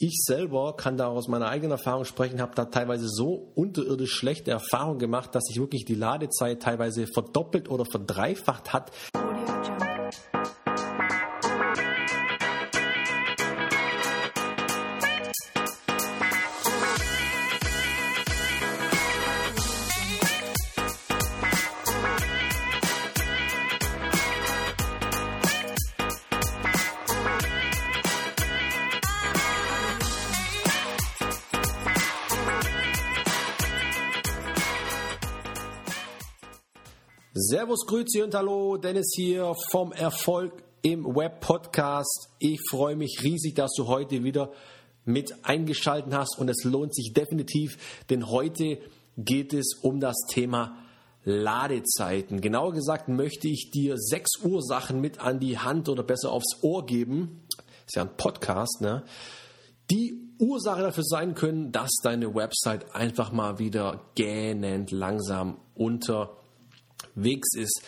ich selber kann da aus meiner eigenen Erfahrung sprechen, habe da teilweise so unterirdisch schlechte Erfahrungen gemacht, dass sich wirklich die Ladezeit teilweise verdoppelt oder verdreifacht hat. Servus, Grüezi und Hallo, Dennis hier vom Erfolg im Web Podcast. Ich freue mich riesig, dass du heute wieder mit eingeschaltet hast und es lohnt sich definitiv, denn heute geht es um das Thema Ladezeiten. Genauer gesagt möchte ich dir sechs Ursachen mit an die Hand oder besser aufs Ohr geben. Ist ja ein Podcast, ne? Die Ursache dafür sein können, dass deine Website einfach mal wieder gähnend langsam unter Wegs ist.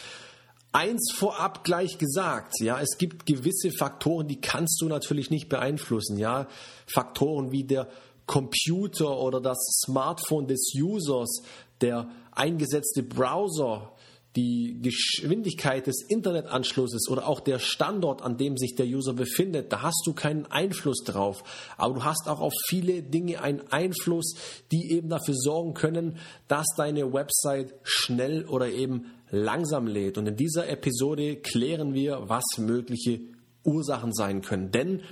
Eins vorab gleich gesagt, ja, es gibt gewisse Faktoren, die kannst du natürlich nicht beeinflussen, ja. Faktoren wie der Computer oder das Smartphone des Users, der eingesetzte Browser, die Geschwindigkeit des Internetanschlusses oder auch der Standort, an dem sich der User befindet, da hast du keinen Einfluss drauf. Aber du hast auch auf viele Dinge einen Einfluss, die eben dafür sorgen können, dass deine Website schnell oder eben langsam lädt. Und in dieser Episode klären wir, was mögliche Ursachen sein können. Denn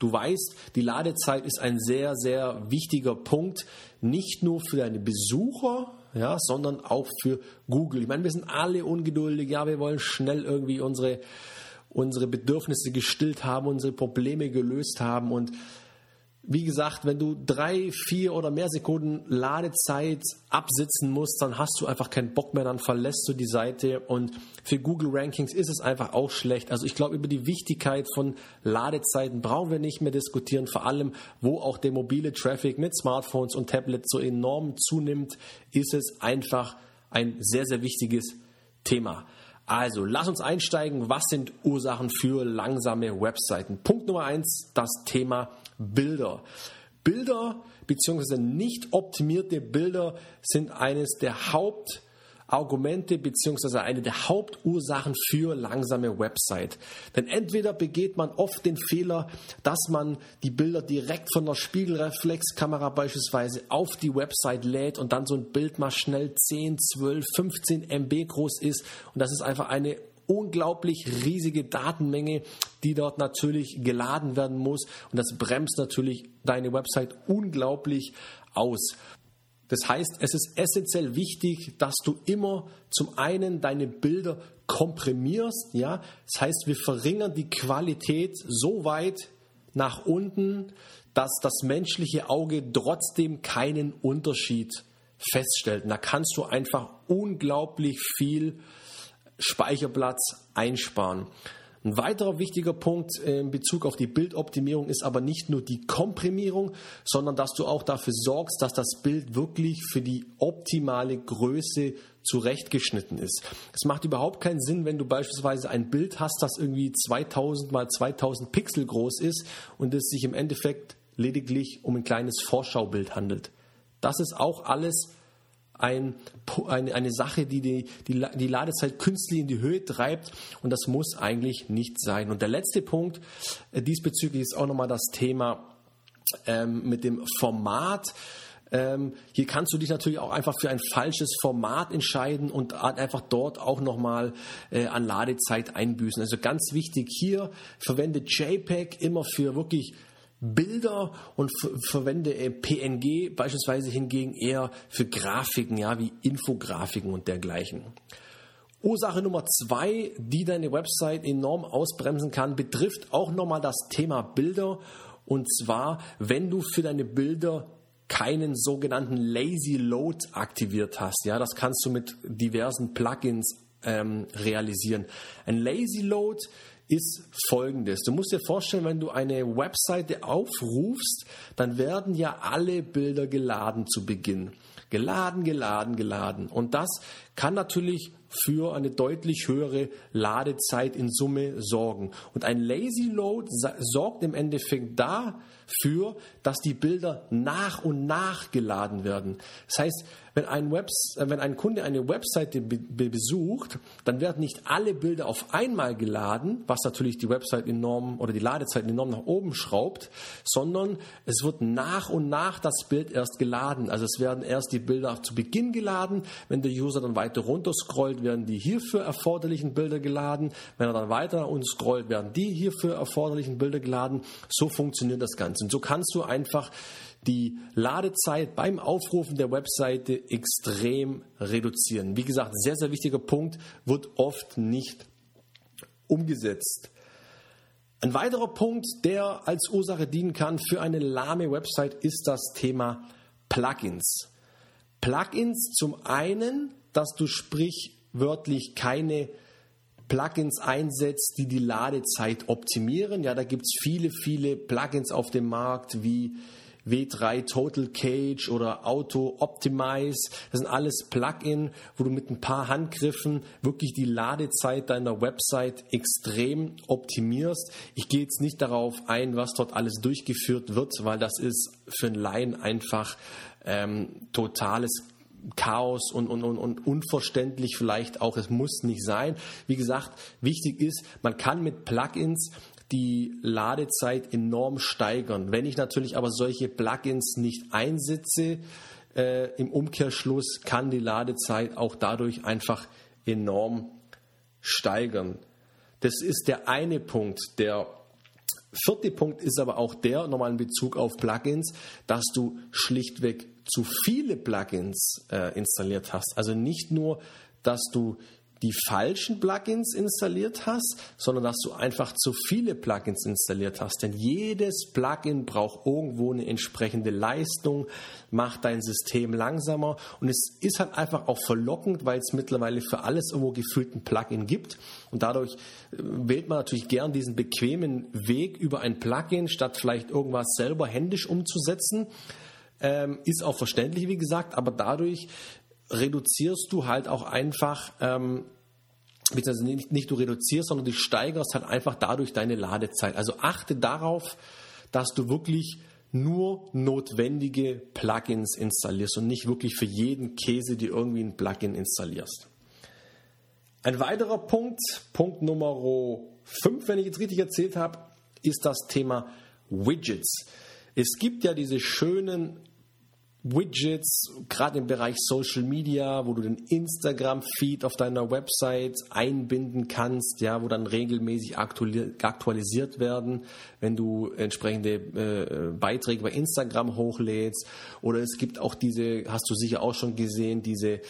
Du weißt, die Ladezeit ist ein sehr, sehr wichtiger Punkt, nicht nur für deine Besucher, ja, sondern auch für Google. Ich meine, wir sind alle ungeduldig, ja, wir wollen schnell irgendwie unsere, unsere Bedürfnisse gestillt haben, unsere Probleme gelöst haben und wie gesagt, wenn du drei, vier oder mehr Sekunden Ladezeit absitzen musst, dann hast du einfach keinen Bock mehr, dann verlässt du die Seite und für Google Rankings ist es einfach auch schlecht. Also ich glaube, über die Wichtigkeit von Ladezeiten brauchen wir nicht mehr diskutieren, vor allem wo auch der mobile Traffic mit Smartphones und Tablets so enorm zunimmt, ist es einfach ein sehr, sehr wichtiges Thema. Also, lass uns einsteigen. Was sind Ursachen für langsame Webseiten? Punkt Nummer eins, das Thema Bilder. Bilder bzw. nicht optimierte Bilder sind eines der Hauptargumente bzw. eine der Hauptursachen für langsame Website. Denn entweder begeht man oft den Fehler, dass man die Bilder direkt von der Spiegelreflexkamera beispielsweise auf die Website lädt und dann so ein Bild mal schnell 10, 12, 15 MB groß ist und das ist einfach eine unglaublich riesige Datenmenge, die dort natürlich geladen werden muss. Und das bremst natürlich deine Website unglaublich aus. Das heißt, es ist essentiell wichtig, dass du immer zum einen deine Bilder komprimierst, ja. Das heißt, wir verringern die Qualität so weit nach unten, dass das menschliche Auge trotzdem keinen Unterschied feststellt. Und da kannst du einfach unglaublich viel Speicherplatz einsparen. Ein weiterer wichtiger Punkt in Bezug auf die Bildoptimierung ist aber nicht nur die Komprimierung, sondern dass du auch dafür sorgst, dass das Bild wirklich für die optimale Größe zurechtgeschnitten ist. Es macht überhaupt keinen Sinn, wenn du beispielsweise ein Bild hast, das irgendwie 2000 mal 2000 Pixel groß ist und es sich im Endeffekt lediglich um ein kleines Vorschaubild handelt. Das ist auch alles ein, eine, eine Sache, die die, die die Ladezeit künstlich in die Höhe treibt und das muss eigentlich nicht sein. Und der letzte Punkt äh, diesbezüglich ist auch nochmal das Thema ähm, mit dem Format. Ähm, hier kannst du dich natürlich auch einfach für ein falsches Format entscheiden und einfach dort auch nochmal äh, an Ladezeit einbüßen. Also ganz wichtig hier, verwende JPEG immer für wirklich Bilder und verwende äh, PNG beispielsweise hingegen eher für Grafiken, ja, wie Infografiken und dergleichen. Ursache Nummer zwei, die deine Website enorm ausbremsen kann, betrifft auch nochmal das Thema Bilder. Und zwar, wenn du für deine Bilder keinen sogenannten Lazy Load aktiviert hast. Ja, das kannst du mit diversen Plugins ähm, realisieren. Ein Lazy Load ist folgendes. Du musst dir vorstellen, wenn du eine Webseite aufrufst, dann werden ja alle Bilder geladen zu Beginn. Geladen, geladen, geladen. Und das kann natürlich für eine deutlich höhere Ladezeit in Summe sorgen. Und ein Lazy Load sorgt im Endeffekt dafür, dass die Bilder nach und nach geladen werden. Das heißt, wenn ein, Webs äh, wenn ein Kunde eine Webseite be besucht, dann werden nicht alle Bilder auf einmal geladen, was natürlich die Website enorm oder die Ladezeit enorm nach oben schraubt, sondern es wird nach und nach das Bild erst geladen. Also es werden erst die Bilder zu Beginn geladen. Wenn der User dann weiter runter scrollt, werden die hierfür erforderlichen Bilder geladen. Wenn er dann weiter nach unten scrollt, werden die hierfür erforderlichen Bilder geladen. So funktioniert das Ganze. Und so kannst du einfach die Ladezeit beim Aufrufen der Webseite extrem reduzieren. Wie gesagt, sehr, sehr wichtiger Punkt, wird oft nicht umgesetzt. Ein weiterer Punkt, der als Ursache dienen kann für eine lahme Website, ist das Thema Plugins. Plugins zum einen, dass du sprichwörtlich keine Plugins einsetzt, die die Ladezeit optimieren. Ja, da gibt es viele, viele Plugins auf dem Markt wie W3 Total Cage oder Auto Optimize. Das sind alles Plugin, wo du mit ein paar Handgriffen wirklich die Ladezeit deiner Website extrem optimierst. Ich gehe jetzt nicht darauf ein, was dort alles durchgeführt wird, weil das ist für einen Laien einfach ähm, totales Chaos und, und, und, und unverständlich vielleicht auch. Es muss nicht sein. Wie gesagt, wichtig ist, man kann mit Plugins die Ladezeit enorm steigern. Wenn ich natürlich aber solche Plugins nicht einsetze, äh, im Umkehrschluss kann die Ladezeit auch dadurch einfach enorm steigern. Das ist der eine Punkt. Der vierte Punkt ist aber auch der, nochmal in Bezug auf Plugins, dass du schlichtweg zu viele Plugins äh, installiert hast. Also nicht nur, dass du die falschen Plugins installiert hast, sondern dass du einfach zu viele Plugins installiert hast. Denn jedes Plugin braucht irgendwo eine entsprechende Leistung, macht dein System langsamer und es ist halt einfach auch verlockend, weil es mittlerweile für alles irgendwo gefühlt ein Plugin gibt und dadurch äh, wählt man natürlich gern diesen bequemen Weg über ein Plugin, statt vielleicht irgendwas selber händisch umzusetzen. Ähm, ist auch verständlich, wie gesagt, aber dadurch reduzierst du halt auch einfach, ähm, beziehungsweise nicht, nicht du reduzierst, sondern du steigerst halt einfach dadurch deine Ladezeit. Also achte darauf, dass du wirklich nur notwendige Plugins installierst und nicht wirklich für jeden Käse, die irgendwie ein Plugin installierst. Ein weiterer Punkt, Punkt Nummer 5, wenn ich jetzt richtig erzählt habe, ist das Thema Widgets. Es gibt ja diese schönen Widgets, gerade im Bereich Social Media, wo du den Instagram-Feed auf deiner Website einbinden kannst, ja, wo dann regelmäßig aktualisiert werden, wenn du entsprechende äh, Beiträge bei Instagram hochlädst. Oder es gibt auch diese, hast du sicher auch schon gesehen, diese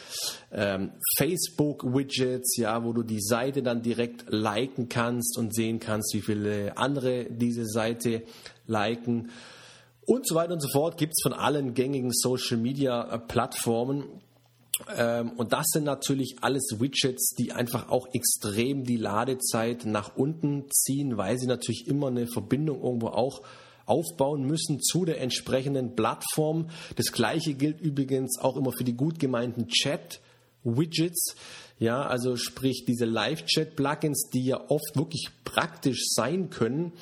ähm, Facebook-Widgets, ja, wo du die Seite dann direkt liken kannst und sehen kannst, wie viele andere diese Seite liken und so weiter und so fort gibt es von allen gängigen Social Media äh, Plattformen. Ähm, und das sind natürlich alles Widgets, die einfach auch extrem die Ladezeit nach unten ziehen, weil sie natürlich immer eine Verbindung irgendwo auch aufbauen müssen zu der entsprechenden Plattform. Das gleiche gilt übrigens auch immer für die gut gemeinten Chat-Widgets. Ja, also sprich diese Live-Chat-Plugins, die ja oft wirklich praktisch sein können,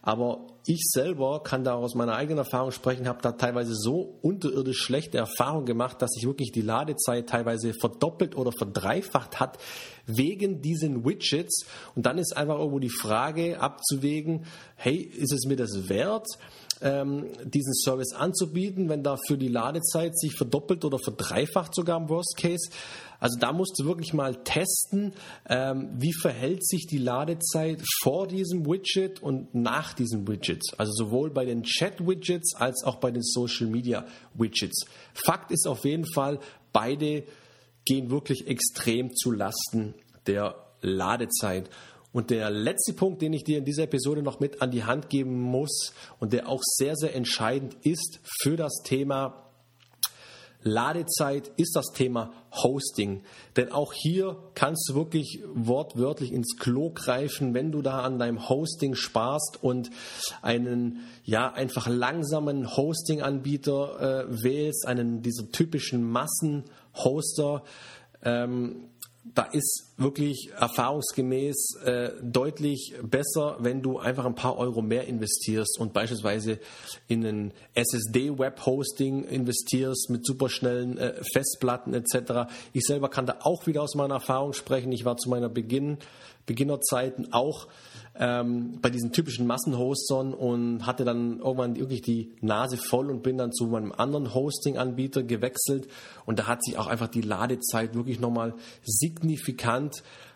aber ich selber kann da aus meiner eigenen Erfahrung sprechen, habe da teilweise so unterirdisch schlechte Erfahrungen gemacht, dass sich wirklich die Ladezeit teilweise verdoppelt oder verdreifacht hat wegen diesen Widgets. Und dann ist einfach irgendwo die Frage abzuwägen, hey, ist es mir das wert? ähm, diesen Service anzubieten, wenn dafür die Ladezeit sich verdoppelt oder verdreifacht sogar im Worst Case. Also da musst du wirklich mal testen, ähm, wie verhält sich die Ladezeit vor diesem Widget und nach diesem Widget. Also sowohl bei den Chat-Widgets als auch bei den Social-Media-Widgets. Fakt ist auf jeden Fall, beide gehen wirklich extrem zu Lasten der Ladezeit. Und der letzte Punkt, den ich dir in dieser Episode noch mit an die Hand geben muss und der auch sehr, sehr entscheidend ist für das Thema Ladezeit, ist das Thema Hosting. Denn auch hier kannst du wirklich wortwörtlich ins Klo greifen, wenn du da an deinem Hosting sparst und einen ja einfach langsamen Hosting-Anbieter äh, wählst, einen dieser typischen Massenhoster. Ähm, da ist wirklich erfahrungsgemäß äh, deutlich besser, wenn du einfach ein paar Euro mehr investierst und beispielsweise in ein SSD-Web-Hosting investierst mit superschnellen äh, Festplatten etc. Ich selber kann da auch wieder aus meiner Erfahrung sprechen. Ich war zu meiner Beginn, Beginnerzeiten auch ähm, bei diesen typischen Massenhostern und hatte dann irgendwann wirklich die Nase voll und bin dann zu meinem anderen Hosting-Anbieter gewechselt und da hat sich auch einfach die Ladezeit wirklich nochmal signifikant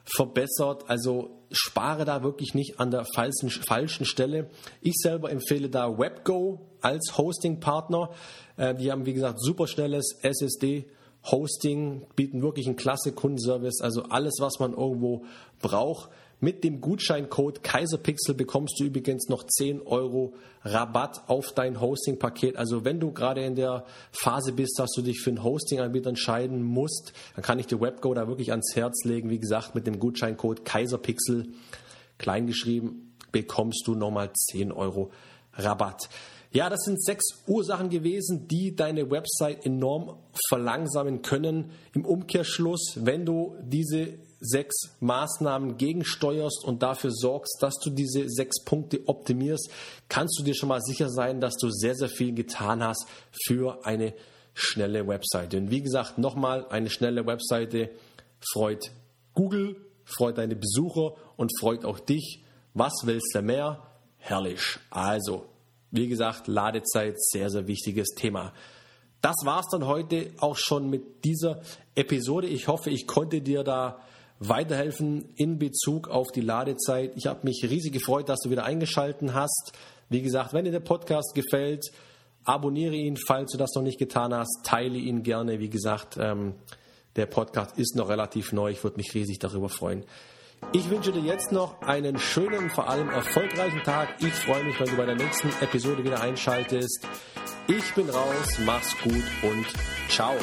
verbessert. Also spare da wirklich nicht an der falschen, falschen Stelle. Ich selber empfehle da WebGo als Hosting-Partner. Äh, die haben, wie gesagt, superschnelles SSD. Hosting bieten wirklich einen klasse Kundenservice, also alles, was man irgendwo braucht. Mit dem Gutscheincode Kaiserpixel bekommst du übrigens noch 10 Euro Rabatt auf dein Hosting-Paket. Also wenn du gerade in der Phase bist, dass du dich für einen Hosting-Anbieter entscheiden musst, dann kann ich dir WebGo da wirklich ans Herz legen. Wie gesagt, mit dem Gutscheincode Kaiserpixel kleingeschrieben bekommst du nochmal 10 Euro Rabatt. Ja, das sind sechs Ursachen gewesen, die deine Website enorm verlangsamen können. Im Umkehrschluss, wenn du diese sechs Maßnahmen gegensteuerst und dafür sorgst, dass du diese sechs Punkte optimierst, kannst du dir schon mal sicher sein, dass du sehr, sehr viel getan hast für eine schnelle Webseite. Und wie gesagt, nochmal, eine schnelle Webseite freut Google, freut deine Besucher und freut auch dich. Was willst du mehr? Herrlich. Also, wie gesagt, Ladezeit, sehr, sehr wichtiges Thema. Das war es dann heute auch schon mit dieser Episode. Ich hoffe, ich konnte dir da weiterhelfen in Bezug auf die Ladezeit. Ich habe mich riesig gefreut, dass du wieder eingeschaltet hast. Wie gesagt, wenn dir der Podcast gefällt, abonniere ihn, falls du das noch nicht getan hast, teile ihn gerne. Wie gesagt, ähm, der Podcast ist noch relativ neu. Ich würde mich riesig darüber freuen. Ich wünsche dir jetzt noch einen schönen, vor allem erfolgreichen Tag. Ich freue mich, wenn du bei der nächsten Episode wieder einschaltest. Ich bin raus, mach's gut und ciao.